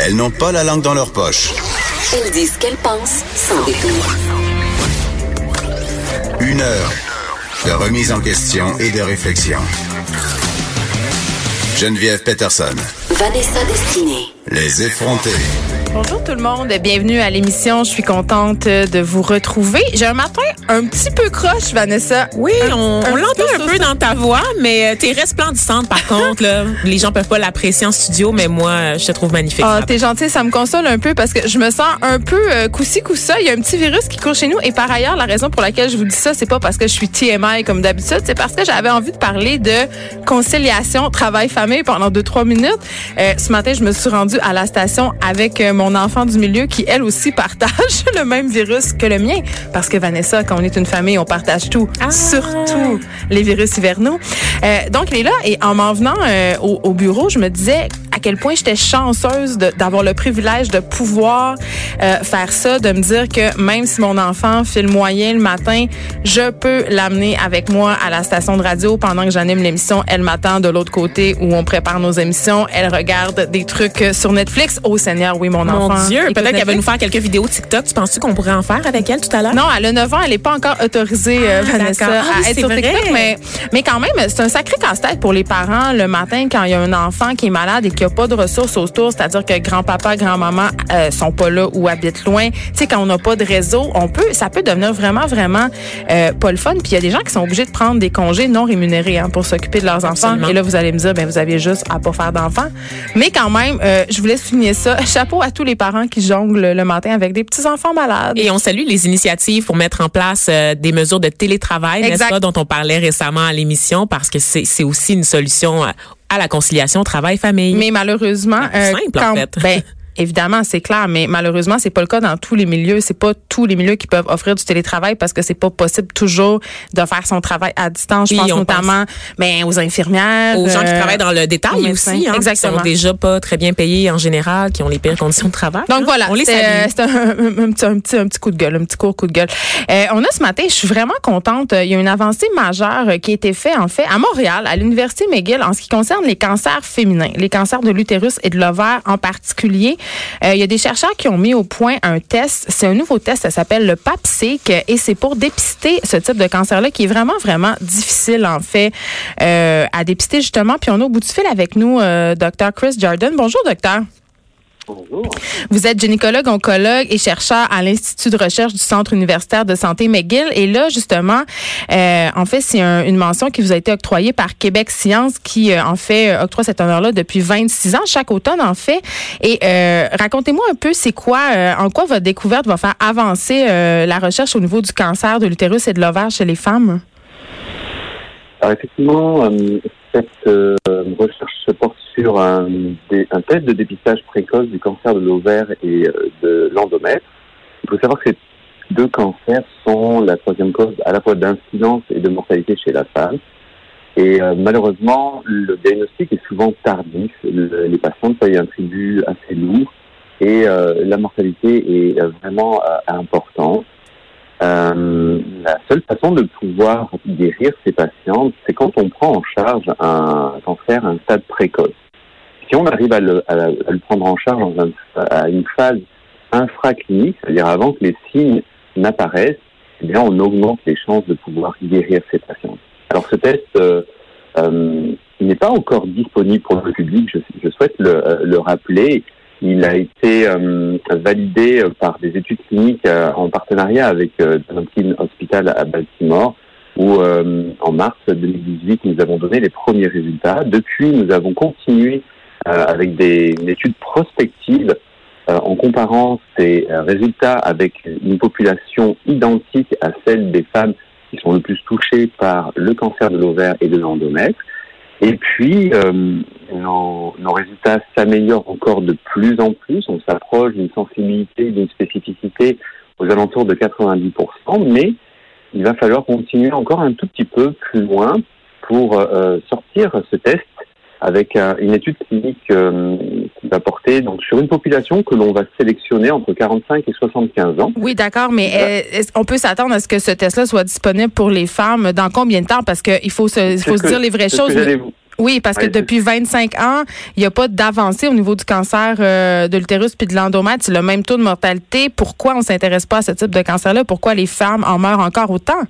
Elles n'ont pas la langue dans leur poche. Elles disent ce qu'elles pensent sans détour. Une heure de remise en question et de réflexion. Geneviève Peterson. Vanessa Destinée. Les effrontés. Bonjour tout le monde, bienvenue à l'émission. Je suis contente de vous retrouver. J'ai un matin un petit peu croche, Vanessa. Oui, on, on l'entend un peu dans ta voix, mais euh, t'es resplendissante par contre. Là. Les gens peuvent pas l'apprécier en studio, mais moi, euh, je te trouve magnifique. Ah, t'es gentille, ça me console un peu parce que je me sens un peu euh, coussi coussa. Il y a un petit virus qui court chez nous et par ailleurs, la raison pour laquelle je vous dis ça, c'est pas parce que je suis TMI comme d'habitude, c'est parce que j'avais envie de parler de conciliation travail-famille pendant deux trois minutes. Euh, ce matin, je me suis rendue à la station avec euh, mon enfant du milieu qui elle aussi partage le même virus que le mien parce que Vanessa, quand on est une famille, on partage tout, Ah. surtout les virus hivernaux. Euh, donc il est là et en m'en venant euh, au, au bureau, je me disais quel point j'étais chanceuse d'avoir le privilège de pouvoir euh, faire ça, de me dire que même si mon enfant file moyen le matin, je peux l'amener avec moi à la station de radio pendant que j'anime l'émission. Elle m'attend de l'autre côté où on prépare nos émissions. Elle regarde des trucs euh, sur Netflix. Oh Seigneur, oui, mon, Mon enfant. Dieu, écoute peut-être qu'elle va nous faire quelques vidéos TikTok. Tu penses-tu qu'on pourrait en faire avec elle tout à l'heure? Non, elle a 9 ans, elle n'est pas encore autorisée, euh, Ah, Vanessa. Ah oui, à être sur vrai. TikTok, mais, mais quand même, c'est un sacré casse-tête pour les parents le matin quand il y a un enfant qui est malade et qui n'a pas de ressources autour, c'est-à-dire que grand-papa, grand-maman euh, sont pas là ou habitent loin. Tu sais, quand on n'a pas de réseau, on peut, ça peut devenir vraiment, vraiment euh, pas le fun. Puis il y a des gens qui sont obligés de prendre des congés non rémunérés hein, pour s'occuper de leurs enfants. Absolument. Et là, vous allez me dire, ben vous aviez juste à pas faire d'enfants. Mais quand même, euh, je voulais souligner ça. Chapeau à tous les parents qui jonglent le matin avec des petits-enfants malades. Et on salue les initiatives pour mettre en place euh, des mesures de télétravail, n'est-ce pas, dont on parlait récemment à l'émission, parce que c'est c'est aussi une solution euh, à la conciliation travail-famille. Mais malheureusement, euh, simple, en fait. ben, évidemment, c'est clair, mais malheureusement, c'est pas le cas dans tous les milieux. C'est pas tous les milieux qui peuvent offrir du télétravail parce que c'est pas possible toujours de faire son travail à distance. Je Oui, pense notamment ben, aux infirmières, aux gens qui euh, travaillent dans le détail aussi, hein, qui Exactement. sont déjà pas très bien payés en général, qui ont les pires conditions de travail. Donc hein. voilà, c'est c'est un, un petit, un, petit, un petit coup de gueule, un petit court coup de gueule. Euh, on a ce matin, je suis vraiment contente, il y a une avancée majeure euh, qui a été faite en fait à Montréal, à l'Université McGill, en ce qui concerne les cancers féminins, les cancers de l'utérus et de l'ovaire en particulier. Euh, il y a des chercheurs qui ont mis au point un test, c'est un nouveau test, ça s'appelle le PAPSIC et c'est pour dépister ce type de cancer-là qui est vraiment, vraiment difficile en fait euh, à dépister justement. Puis on a au bout du fil avec nous euh, Dr. Chris Jordan. Bonjour docteur. Bonjour. Vous êtes gynécologue, oncologue et chercheur à l'Institut de recherche du Centre universitaire de santé McGill. Et là, justement, euh, en fait, c'est un- une mention qui vous a été octroyée par Québec Science qui, euh, en fait, euh, octroie cet honneur-là depuis 26 ans, chaque automne, en fait. Et euh, racontez-moi un peu, c'est quoi, en quoi votre découverte va faire avancer la recherche au niveau du cancer de l'utérus et de l'ovaire chez les femmes? Alors effectivement, cette recherche se porte sur un, test de dépistage précoce du cancer de l'ovaire et euh, de l'endomètre. Il faut savoir que ces deux cancers sont la troisième cause à la fois d'incidence et de mortalité chez la femme. Et euh, malheureusement, le diagnostic est souvent tardif. Le- les patientes payent un tribut assez lourd et euh, la mortalité est vraiment importante. La seule façon de pouvoir guérir ces patientes, c'est quand on prend en charge un cancer à un stade précoce. Si on arrive à le, prendre en charge un- à une phase infraclinique, c'est-à-dire avant que les signes n'apparaissent, eh bien, on augmente les chances de pouvoir guérir ces patientes. Alors, ce test euh, euh, n'est pas encore disponible pour le public. Je, souhaite le, euh, le rappeler. Il a été euh, validé par des études cliniques en partenariat avec Johns Hopkins Hospital à Baltimore, où en mars 2018, nous avons donné les premiers résultats. Depuis, nous avons continué avec des, une étude prospective euh, en comparant ces euh, résultats avec une population identique à celle des femmes qui sont le plus touchées par le cancer de l'ovaire et de l'endomètre. Et puis, euh, nos, nos résultats s'améliorent encore de plus en plus. On s'approche d'une sensibilité, d'une spécificité aux alentours de 90%, mais il va falloir continuer encore un tout petit peu plus loin pour euh, sortir ce test avec une étude clinique euh, qui va porter donc sur une population que l'on va sélectionner entre 45 et 75 ans. Oui, d'accord, mais euh, est-ce qu'on peut s'attendre à ce que ce test-là soit disponible pour les femmes dans combien de temps? Parce qu'il faut se, il faut se ce dire que- les vraies que choses. Oui, parce que depuis 25 ans, il n'y a pas d'avancée au niveau du cancer euh, de l'utérus puis de l'endomètre. C'est le même taux de mortalité. Pourquoi on s'intéresse pas à ce type de cancer-là? Pourquoi les femmes en meurent encore autant?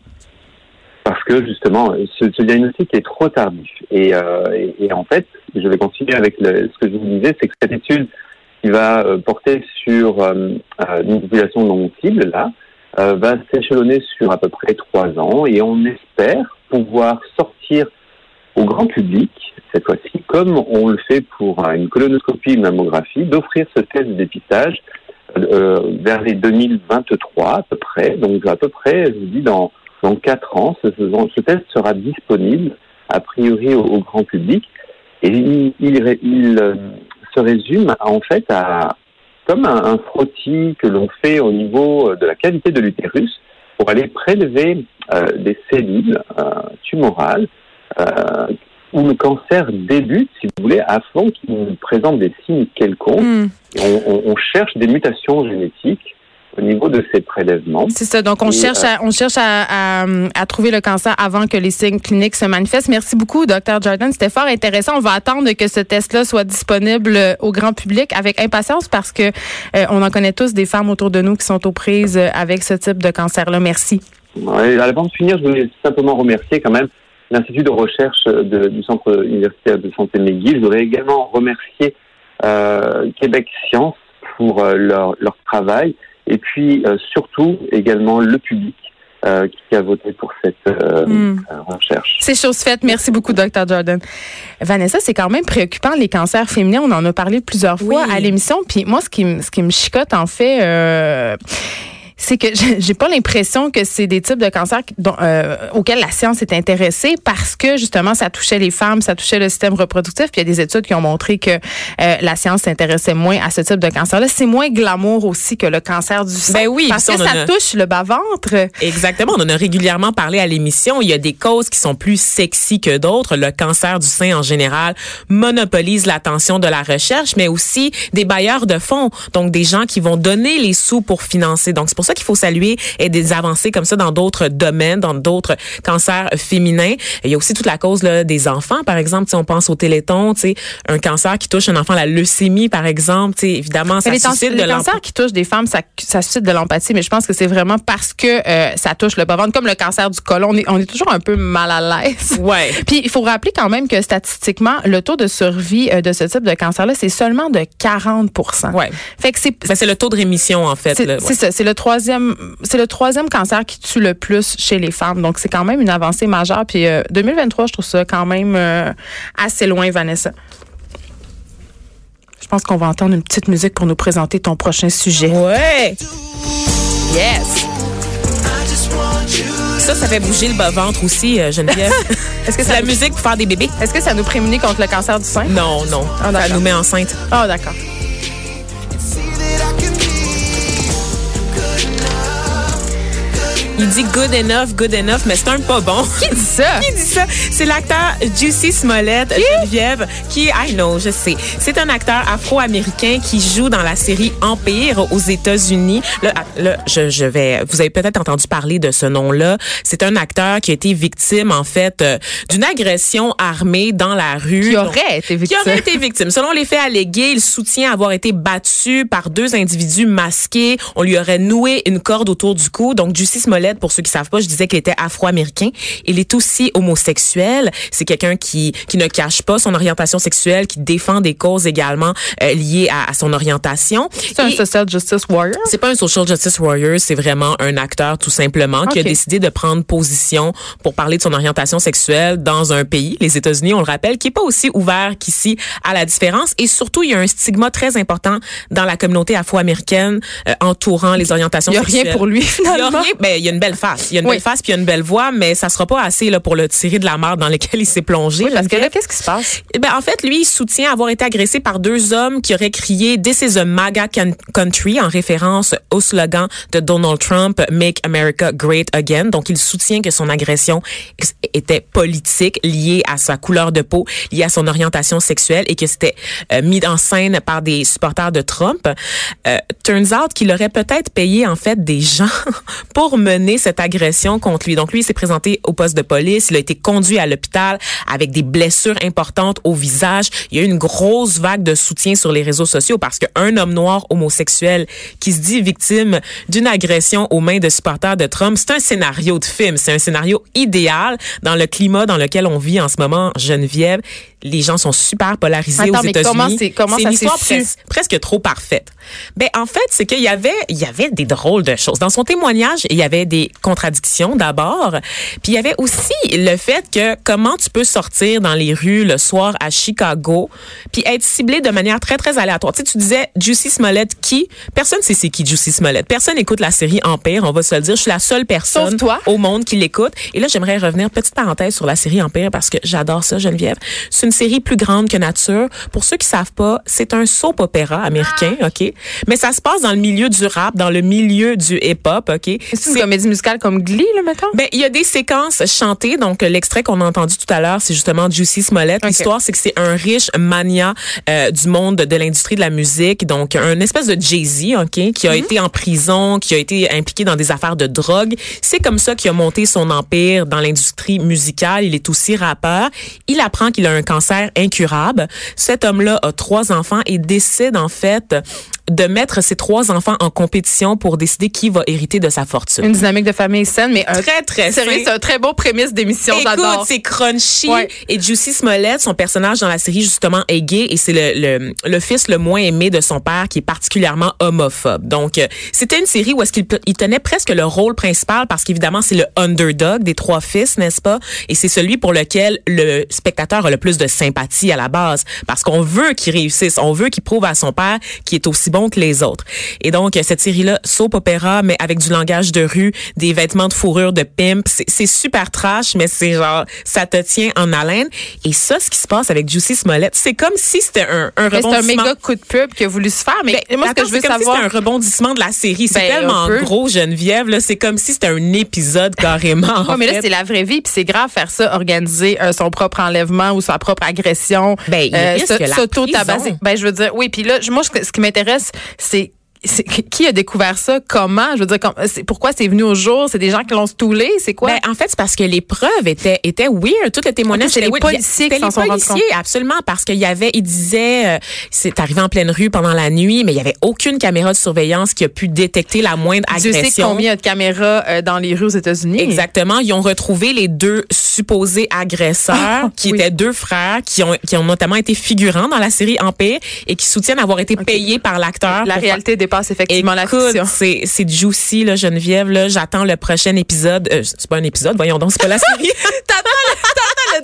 Parce que justement, ce, ce diagnostic est trop tardif. Et, euh, et, et en fait, je vais continuer avec le- ce que je vous disais, c'est que cette étude qui va euh, porter sur euh, euh, une population non cible, là, euh, va s'échelonner sur à peu près trois ans et on espère pouvoir sortir au grand public, cette fois-ci, comme on le fait pour une colonoscopie, une mammographie, d'offrir ce test de dépistage euh, vers les 2023 à peu près. Donc à peu près, je vous dis, dans, dans quatre ans, ce, test sera disponible a priori au, au grand public et il, il, ré- il, euh, se résume en fait à comme un, un frottis que l'on fait au niveau euh, de la cavité de l'utérus pour aller prélever euh, des cellules euh, tumorales où le cancer débute, si vous voulez, avant qu'il présente des signes quelconques. Hmm. On, on- on cherche des mutations génétiques au niveau de ces prélèvements. C'est ça. Donc, on Et, cherche, à, on cherche à, à, à trouver le cancer avant que les signes cliniques se manifestent. Merci beaucoup, Dr. Jordan. C'était fort intéressant. On va attendre que ce test-là soit disponible euh, au grand public avec impatience parce que euh, on en connaît tous des femmes autour de nous qui sont aux prises euh, avec ce type de cancer-là. Merci. Ouais, avant de finir, je voulais simplement remercier quand même l'Institut de recherche de- du Centre universitaire de santé McGill. Je voudrais également remercier euh, Québec Science pour euh, leur, leur travail et puis euh, surtout également le public euh, qui a voté pour cette euh, Hmm. euh, recherche. C'est chose faite. Merci beaucoup, Dr. Jordan. Vanessa, c'est quand même préoccupant, les cancers féminins. On en a parlé plusieurs fois Oui. à l'émission. Puis moi, ce qui, me- ce qui me chicote, en fait, euh, c'est que j'ai pas l'impression que c'est des types de cancers dont, euh, auxquels la science est intéressée parce que justement ça touchait les femmes, ça touchait le système reproductif. Puis il y a des études qui ont montré que euh, la science s'intéressait moins à ce type de cancer-là. C'est moins glamour aussi que le cancer du sein. Ben oui, parce que ça, a- touche le bas-ventre. Exactement. On en a régulièrement parlé à l'émission. Il y a des causes qui sont plus sexy que d'autres. Le cancer du sein, en général, monopolise l'attention de la recherche, mais aussi des bailleurs de fonds. Donc, des gens qui vont donner les sous pour financer. Donc, c'est pour ça qu'il faut saluer et des avancées comme ça dans d'autres domaines, dans d'autres cancers féminins. Il y a aussi toute la cause là, des enfants, par exemple. Si on pense au téléthon, un cancer qui touche un enfant, la leucémie, par exemple, évidemment, ça Mais tens- suscite de l'empathie. cancers qui touchent des femmes, ça, ça suscite de l'empathie, mais je pense que c'est vraiment parce que euh, ça touche le bas-ventre, comme le cancer du côlon. On est, on est toujours un peu mal à l'aise. Ouais. Puis il faut rappeler quand même que statistiquement, le taux de survie euh, de ce type de cancer-là, c'est seulement de 40 Ouais. Fait que c'est Ben, c'est le taux de rémission, en fait. c'est ouais. ça, c'est le troisième, c'est le troisième cancer qui tue le plus chez les femmes. Donc c'est quand même une avancée majeure. Puis euh, 2023, je trouve ça quand même euh, assez loin, Vanessa. Je pense qu'on va entendre une petite musique pour nous présenter ton prochain sujet. Ouais. Yes. Ça, ça fait bouger le bas-ventre aussi, euh, Geneviève. Est-ce que c'est ça la musique pour faire des bébés? Est-ce que ça nous prémunit contre le cancer du sein? Non, non. Ah, ça nous met enceinte. Ah, d'accord. Il dit good enough, good enough, mais c'est un pas bon. Qui dit ça? Qui dit ça? C'est l'acteur Juicy Smollett, Geneviève, qui, I know, je sais. C'est un acteur afro-américain qui joue dans la série Empire aux États-Unis. Là, ah, là, je, je vais, vous avez peut-être entendu parler de ce nom-là. C'est un acteur qui a été victime, en fait, euh, d'une agression armée dans la rue. Qui Donc, aurait été qui victime? aurait été victime. Selon les faits allégués, il soutient avoir été battu par deux individus masqués. On lui aurait noué une corde autour du cou. Donc, Juicy Smollett, pour ceux qui savent pas, je disais qu'il était afro-américain. Il est aussi homosexuel. C'est quelqu'un qui, qui ne cache pas son orientation sexuelle, qui défend des causes également euh, liées à, à son orientation. C'est un social justice warrior? c'est pas un social justice warrior, c'est vraiment un acteur tout simplement qui a décidé de prendre position pour parler de son orientation sexuelle dans un pays, les États-Unis, on le rappelle, qui est pas aussi ouvert qu'ici à la différence. Et surtout, il y a un stigma très important dans la communauté afro-américaine euh, entourant les orientations Il n'y a sexuelles. rien pour lui, Il y a finalement. rien, ben, il y a une belle face. Il y a une Oui. belle face puis il y a une belle voix, mais ça sera pas assez là, pour le tirer de la merde dans laquelle il s'est plongé. Oui, parce que là, qu'est-ce qui se passe? Eh Ben, en fait, lui, il soutient avoir été agressé par deux hommes qui auraient crié This is a MAGA country en référence au slogan de Donald Trump, Make America Great Again. Donc, il soutient que son agression était politique, liée à sa couleur de peau, liée à son orientation sexuelle et que c'était euh, mis en scène par des supporters de Trump. Euh, turns out qu'il aurait peut-être payé, en fait, des gens pour mener cette agression contre lui. Donc lui, il s'est présenté au poste de police, il a été conduit à l'hôpital avec des blessures importantes au visage. Il y a eu une grosse vague de soutien sur les réseaux sociaux parce qu'un homme noir homosexuel qui se dit victime d'une agression aux mains de supporters de Trump, c'est un scénario de film, c'est un scénario idéal dans le climat dans lequel on vit en ce moment, Geneviève les gens sont super polarisés Attends, aux États-Unis. comment c'est- comment c'est ça une histoire pres- presque trop parfaite. Ben en fait, c'est qu'il y avait il y avait des drôles de choses dans son témoignage. Il y avait des contradictions d'abord, puis il y avait aussi le fait que comment tu peux sortir dans les rues le soir à Chicago, puis être ciblé de manière très très aléatoire. Tu sais, tu disais Juicy Smollett qui? Personne sait c'est qui Juicy Smollett. Personne écoute la série Empire. On va se le dire. Je suis la seule personne Sauf toi. au monde qui l'écoute. Et là, j'aimerais revenir petite parenthèse sur la série Empire parce que j'adore ça, Geneviève. C'est une série plus grande que nature. Pour ceux qui savent pas, c'est un soap opéra américain, Ah. ok? Mais ça se passe dans le milieu du rap, dans le milieu du hip-hop, ok? C'est une comédie musicale comme Glee, là, mettons? Ben, il y a des séquences chantées. Donc, euh, l'extrait qu'on a entendu tout à l'heure, c'est justement Juicy Smollett. L'histoire, c'est que c'est un riche mania euh, du monde de l'industrie de la musique. Donc, un espèce de Jay-Z, OK, qui a Mhm. été en prison, qui a été impliqué dans des affaires de drogue. C'est comme ça qu'il a monté son empire dans l'industrie musicale. Il est aussi rappeur. Il apprend qu'il a un cancer incurable. Cet homme-là a trois enfants et décide, en fait, de mettre ses trois enfants en compétition pour décider qui va hériter de sa fortune. Une dynamique de famille saine, mais un Très, très sérieux, c'est un très beau prémisse d'émission, Écoute, c'est crunchy. Ouais. Et Juicy Smollett, son personnage dans la série, justement, est gay et c'est le, le, le fils le moins aimé de son père qui est particulièrement homophobe. Donc, euh, c'était une série où est-ce qu'il il tenait presque le rôle principal parce qu'évidemment, c'est le underdog des trois fils, n'est-ce pas? Et c'est celui pour lequel le spectateur a le plus de sympathie à la base parce qu'on veut qu'il réussisse, on veut qu'il prouve à son père qu'il est aussi que les autres. Et donc, cette série-là, soap opéra, mais avec du langage de rue, des vêtements de fourrure de pimp, c'est c'est super trash, mais c'est genre, ça te tient en haleine. Et ça, ce qui se passe avec Juicy Smollett, c'est comme si c'était un, un Mais c'est un rebondissement. méga coup de pub qu'il a voulu se faire. Mais Ben, moi, ce que je veux c'est comme savoir. si c'était un rebondissement de la série. C'est Ben, tellement gros, Geneviève. Là, c'est comme si c'était un épisode carrément. en Ouais, mais là, c'est la vraie vie, puis c'est grave faire ça, organiser euh, son propre enlèvement ou sa propre agression. Ben, il la s'auto-tabasser. Ben, je veux dire, oui, puis là, moi, ce qui m'intéresse, c'est qui a découvert ça? Comment? Je veux dire, comme- pourquoi c'est venu au jour? C'est des gens qui l'ont stoulé? C'est quoi? Ben, en fait, c'est parce que les preuves étaient étaient weird. Tout le témoignage Ok, c'est était les weird. policiers qui C'était s'en sont les rendus policiers, absolument, parce qu'il y avait, il disait, euh, c'est arrivé en pleine rue pendant la nuit, mais il y avait aucune caméra de surveillance qui a pu détecter la moindre agression. combien il y a de caméras euh, dans les rues aux États-Unis. Exactement. Ils ont retrouvé les deux supposés agresseurs, Ah, qui oui. étaient deux frères, qui ont, qui ont notamment été figurants dans la série Empire et qui soutiennent avoir été payés par l'acteur. La réalité dépasse effectivement la Écoute, fiction. c'est c'est juicy là Geneviève là, j'attends le prochain épisode. Euh, c'est pas un épisode, voyons donc, c'est pas la série.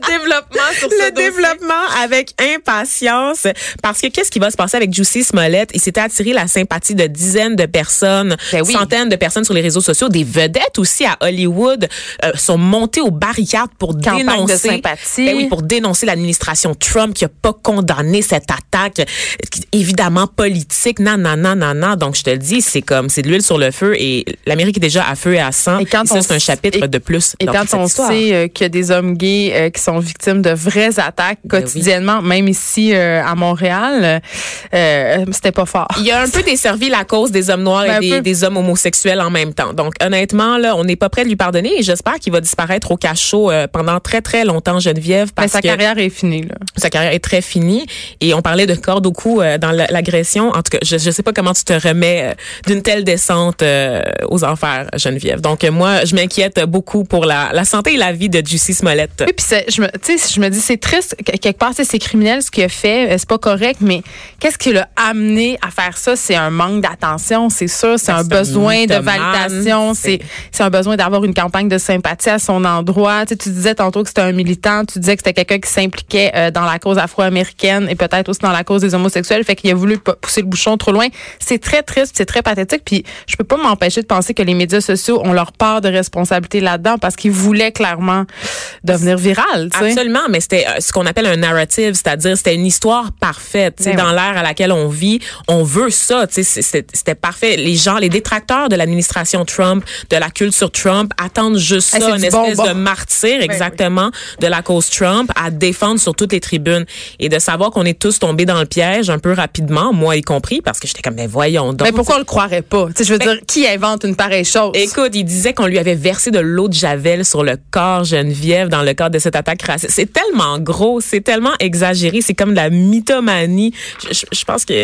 le développement sur ce le dossier. développement avec impatience parce que qu'est-ce qui va se passer avec Juicy Smollett? Il s'était attiré la sympathie de dizaines de personnes, Ben oui. centaines de personnes sur les réseaux sociaux, des vedettes aussi à Hollywood euh, sont montées aux barricades pour Campagne de dénoncer sympathie. Ben oui, pour dénoncer l'administration Trump qui a pas condamné cette attaque évidemment politique non non non non non donc je te le dis c'est comme c'est de l'huile sur le feu et l'Amérique est déjà à feu et à sang Et quand ça on c'est un chapitre et- de plus Et dans quand on histoire. sait euh, a des hommes gays euh, qui sont victimes de vraies attaques Ben quotidiennement, même ici euh, à Montréal, euh, c'était pas fort. Il a un peu desservi la cause des hommes noirs Ben, et peu. des, des hommes homosexuels en même temps. Donc honnêtement là, on n'est pas prêt de lui pardonner et j'espère qu'il va disparaître au cachot euh, pendant très très longtemps Geneviève Mais parce sa que carrière est finie. Là. sa carrière est très finie et on parlait de corde au cou euh, dans la- l'agression. En tout cas, je je sais pas comment tu te remets euh, d'une telle descente euh, aux enfers Geneviève. Donc moi, je m'inquiète beaucoup pour la, la santé et la vie de Juicy Smollett. Oui, puis c'est- je me, tu sais, je me dis c'est triste que- quelque part, c'est criminel ce qu'il a fait, euh, c'est pas correct, mais qu'est-ce qui l'a amené à faire ça? C'est un manque d'attention, c'est sûr, c'est un besoin de validation, c'est- un besoin d'avoir une campagne de sympathie à son endroit. Tu, sais, tu disais tantôt que c'était un militant, tu disais que c'était quelqu'un qui s'impliquait euh, dans la cause afro-américaine et peut-être aussi dans la cause des homosexuels, fait qu'il a voulu pousser le bouchon trop loin. C'est très triste, c'est très pathétique, puis je peux pas m'empêcher de penser que les médias sociaux ont leur part de responsabilité là-dedans parce qu'ils voulaient clairement devenir viral. Tu sais. Absolument, mais c'était euh, ce qu'on appelle un narrative, c'est-à-dire c'était une histoire parfaite. Tu sais, Ben dans oui. l'ère à laquelle on vit, on veut ça. tu sais, C'était parfait. Les gens, les détracteurs de l'administration Trump, de la culture Trump, attendent juste ça, une espèce de martyr exactement de la cause Trump à défendre sur toutes les tribunes et de savoir qu'on est tous tombés dans le piège un peu rapidement, moi y compris, parce que j'étais comme, mais voyons donc. Mais pourquoi on le croirait pas? Tu sais, je veux dire, qui invente une pareille chose? Écoute, il disait qu'on lui avait versé de l'eau de javel sur le corps Geneviève dans le cadre de cette attaque C'est tellement gros, c'est tellement exagéré, c'est comme de la mythomanie. Je, je- je pense que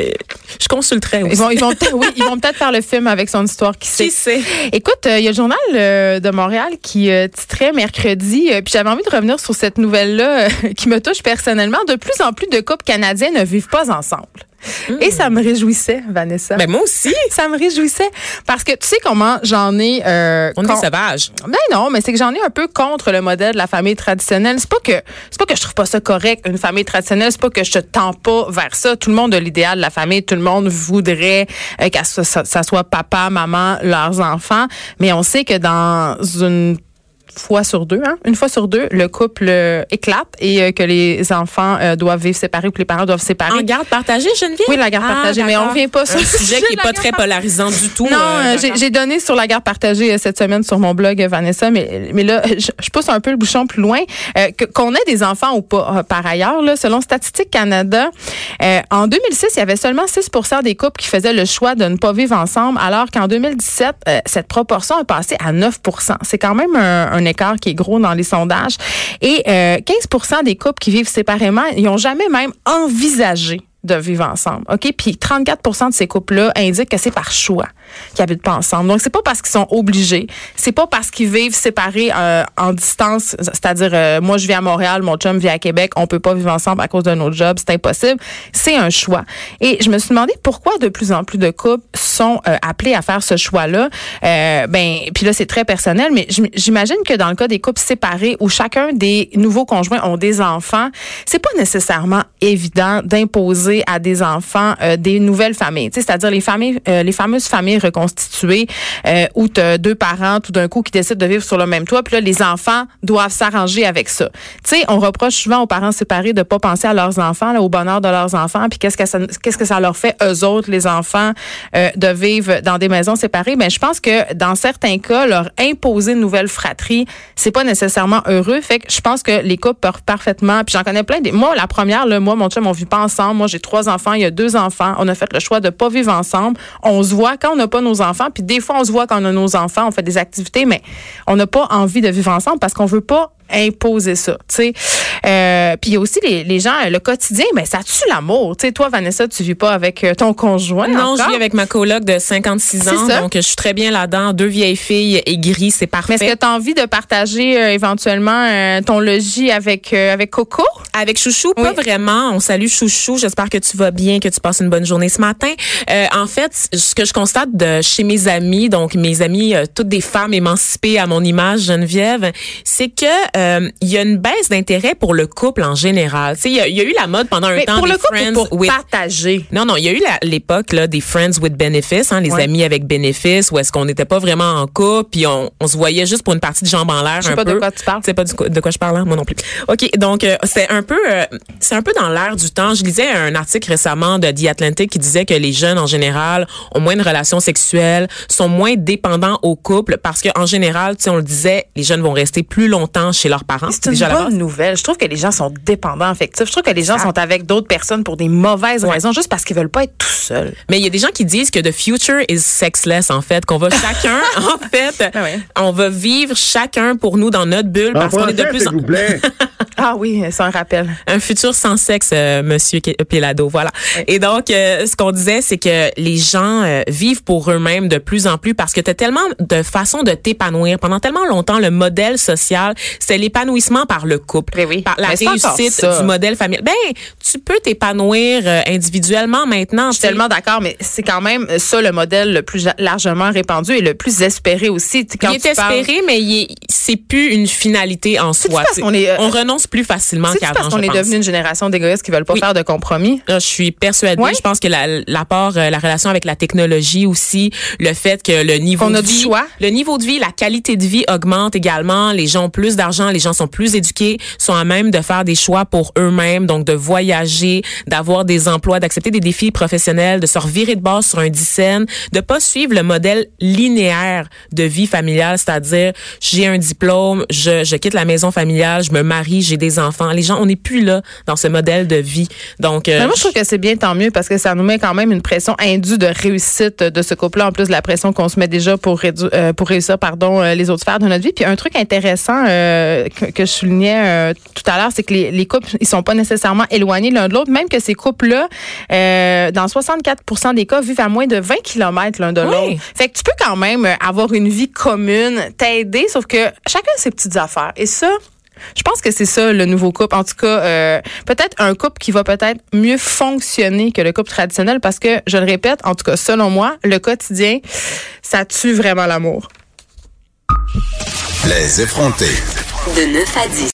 je consulterais aussi. Ils vont, ils vont, peut-être- oui, ils vont peut-être faire le film avec son histoire qui sait. Qui sait? Écoute, euh, il y a le journal euh, de Montréal qui euh, titrait mercredi, puis j'avais envie de revenir sur cette nouvelle-là qui me touche personnellement. De plus en plus de couples canadiens ne vivent pas ensemble. Et ça me réjouissait, Vanessa. Ben moi aussi. ça me réjouissait parce que tu sais comment j'en ai. euh, On est sauvages. ben non, mais c'est que j'en ai un peu contre le modèle de la famille traditionnelle. C'est pas que c'est pas que je trouve pas ça correct une famille traditionnelle, c'est pas que je te tends pas vers ça. Tout le monde a l'idéal de la famille, tout le monde voudrait euh, que ça- ça soit papa, maman, leurs enfants, mais on sait que dans une fois sur deux, hein, une fois sur deux, le couple euh, éclate et euh, que les enfants euh, doivent vivre séparés ou que les parents doivent séparer. En garde partagée, Geneviève? Oui, la garde Ah, partagée, mais on d'accord. revient pas Un sur ce sujet sujet qui de est la pas très polarisant du tout. Non, j'ai- donné sur la garde partagée cette semaine sur mon blog Vanessa, mais mais là je, je pousse un peu le bouchon plus loin. Qu'on ait des enfants ou pas, par ailleurs, là, selon Statistique Canada, en 2006, il y avait seulement 6% des couples qui faisaient le choix de ne pas vivre ensemble, alors qu'en 2017, euh, cette proportion est passée à 9% C'est quand même un, un écart qui est gros dans les sondages. Et euh, 15 des couples qui vivent séparément, ils n'ont jamais même envisagé de vivre ensemble. OK? Puis 34% de ces couples-là indiquent que c'est par choix qu'ils habitent pas ensemble. Donc, c'est pas parce qu'ils sont obligés. C'est pas parce qu'ils vivent séparés euh, en distance. C'est-à-dire, euh, moi, je vis à Montréal, mon chum vit à Québec. On peut pas vivre ensemble à cause de notre job. C'est impossible. C'est un choix. Et je me suis demandé pourquoi de plus en plus de couples sont euh, appelés à faire ce choix-là. Ben, puis là, c'est très personnel, mais j'im- j'imagine que dans le cas des couples séparés où chacun des nouveaux conjoints ont des enfants, c'est pas nécessairement évident d'imposer à des enfants des nouvelles familles. C'est-à-dire les familles, les fameuses familles reconstituées euh, où tu as deux parents tout d'un coup qui décident de vivre sur le même toit, puis là, les enfants doivent s'arranger avec ça. Tu sais, on reproche souvent aux parents séparés de pas penser à leurs enfants, au bonheur de leurs enfants, puis qu'est-ce que ça, qu'est-ce que ça leur fait eux autres, les enfants, euh, de vivre dans des maisons séparées. Mais je pense que dans certains cas, leur imposer une nouvelle fratrie, c'est pas nécessairement heureux. Fait que je pense que les couples peuvent parfaitement. Puis j'en connais plein. Des, moi, la première, là, moi, mon chum, on vit pas ensemble. Moi, j'ai trois enfants. Il y a deux enfants. On a fait le choix de pas vivre ensemble. On se voit quand on pas nos enfants. Puis des fois, on se voit quand on a nos enfants. On fait des activités, mais on n'a pas envie de vivre ensemble parce qu'on veut pas imposer ça, tu sais. Euh, puis il y a aussi les, les gens, le quotidien, mais ça tue l'amour. Tu sais, toi, Vanessa, tu vis pas avec euh, ton conjoint Non, encore? je vis avec ma coloc de 56 C'est ans, ça. donc je suis très bien là-dedans. Deux vieilles filles aigries, c'est parfait. Mais est-ce que tu as envie de partager euh, éventuellement euh, ton logis avec euh, avec Coco? Avec Chouchou, pas vraiment. On salue Chouchou. J'espère que tu vas bien, que tu passes une bonne journée ce matin. Euh, en fait, ce que je constate de chez mes amis, donc mes amis, euh, toutes des femmes émancipées à mon image, Geneviève, c'est que euh, il y a une baisse d'intérêt pour le couple en général. Tu sais, il y, a- il y a eu la mode pendant un Mais temps pour des le couple friends ou pour with partager? non, non, il y a eu l'époque là des friends with benefits, hein, les Ouais. amis avec bénéfices, où est-ce qu'on n'était pas vraiment en couple, puis on, on se voyait juste pour une partie de jambes en l'air Je sais pas peu. de quoi tu parles. Sais pas du de quoi je parle, hein? moi non plus. Ok, donc euh, c'est un peu, euh, c'est un peu dans l'air du temps. Je lisais un article récemment de The Atlantic qui disait que les jeunes en général ont moins de relations sexuelles, sont moins dépendants au couple, parce que en général, tu sais, on le disait, les jeunes vont rester plus longtemps chez leurs parents. C'est une bonne nouvelle. Je trouve que les gens sont dépendants affectifs. Je trouve que les gens sont avec d'autres personnes pour des mauvaises raisons, juste parce qu'ils veulent pas être tout seuls. Mais il y a des gens qui disent que the future is sexless en fait, qu'on va chacun en fait, Ah ouais. on va vivre chacun pour nous dans notre bulle En parce qu'on est de plus en plaît. Ah oui, c'est un rappel. un futur sans sexe, euh, Monsieur Pelado, voilà. Et donc, euh, ce qu'on disait, c'est que les gens euh, vivent pour eux-mêmes de plus en plus parce que tu as tellement de façons de t'épanouir. Pendant tellement longtemps, le modèle social, c'est l'épanouissement par le couple, Ben oui. par la Mais réussite du modèle familial. Ben, tu peux t'épanouir euh, individuellement maintenant. Je suis tellement d'accord, mais c'est quand même ça le modèle le plus largement répandu et le plus espéré aussi. Quand il est tu parles- espéré, mais c'est plus une finalité en soi. parce qu'on est, euh, on renonce plus facilement C'est qu'avant. parce qu'on est devenu une génération d'égoïstes qui veulent pas Oui. faire de compromis? Là, je suis persuadée. Je pense que la- l'apport, euh, la relation avec la technologie aussi, le fait que le niveau de vie, choix. le niveau de vie, la qualité de vie augmente également. Les gens ont plus d'argent, les gens sont plus éduqués, sont à même de faire des choix pour eux-mêmes, donc de voyager, d'avoir des emplois, d'accepter des défis professionnels, de se revirer de base sur un dixaine, de pas suivre le modèle linéaire de vie familiale, c'est-à-dire j'ai un diplôme, je, je quitte la maison familiale, je me marie, j'ai des enfants. Les gens, on n'est plus là dans ce modèle de vie. Donc, euh, Mais moi, je trouve que c'est bien, tant mieux, parce que ça nous met quand même une pression indue de réussite de ce couple-là, en plus de la pression qu'on se met déjà pour, euh, pour réussir pardon, euh, les autres sphères de notre vie. Puis un truc intéressant euh, que, que je soulignais tout à l'heure, c'est que les, les couples, ils sont pas nécessairement éloignés l'un de l'autre, même que ces couples-là, dans 64% des cas, vivent à moins de 20 km l'un de Oui. l'autre. Fait que tu peux quand même avoir une vie commune, t'aider, sauf que chacun a ses petites affaires. Et ça, je pense que c'est ça le nouveau couple. En tout cas, euh, peut-être un couple qui va peut-être mieux fonctionner que le couple traditionnel parce que, je le répète, en tout cas selon moi, le quotidien, ça tue vraiment l'amour. Les effrontés. De 9 à 10.